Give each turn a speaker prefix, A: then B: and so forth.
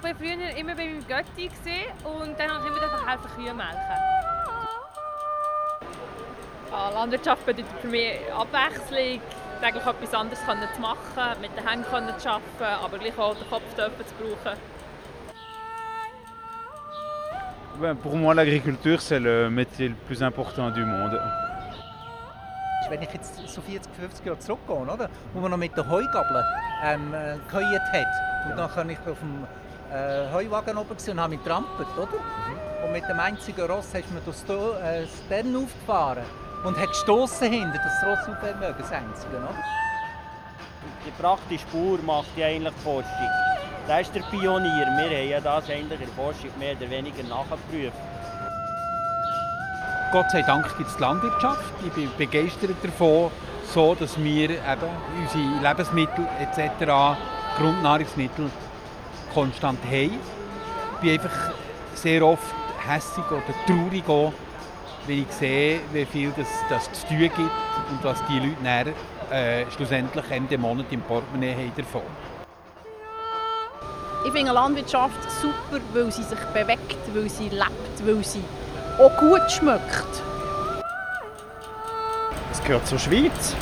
A: früher immer bei meinem Götti gesehen und dann habe ich immer helfen Kühe melken.
B: Ja, Landwirtschaft bedeutet für mich Abwechslung, täglich etwas anderes zu machen, mit den Händen zu arbeiten, aber gleich auch den Kopf zu brauchen.
C: Pour moi, l'agriculture, c'est le métier le plus important du monde.
D: Wenn ich jetzt so 40, 50 Jahre zurückgehe, oder? wo man noch mit der Heugabel ähm, geheuert hat, und dann kann ich auf dem äh, Heuwagen oben und habe mich trampelt, oder? Mhm. Und mit dem einzigen Ross hast man das äh, Stern aufgefahren und hat gestoßen hinter das Ross aufhören das einzige, oder?
E: Die praktische Spur macht ja eigentlich die Forschung. Das ist der Pionier. Wir haben ja das eigentlich in der Forschung mehr oder weniger nachgeprüft.
F: Gott sei Dank gibt es die Landwirtschaft. Ich bin begeistert davon, so dass wir eben unsere Lebensmittel etc., Grundnahrungsmittel konstant haben. Ich bin einfach sehr oft hässig oder traurig auch, wenn ich sehe, wie viel das, das zu tun gibt und was die Leute dann, äh, schlussendlich Ende Monat im Portemonnaie haben davon.
G: Ich finde Landwirtschaft super, weil sie sich bewegt, weil sie lebt, weil sie auch gut schmeckt.
H: Es gehört zur Schweiz.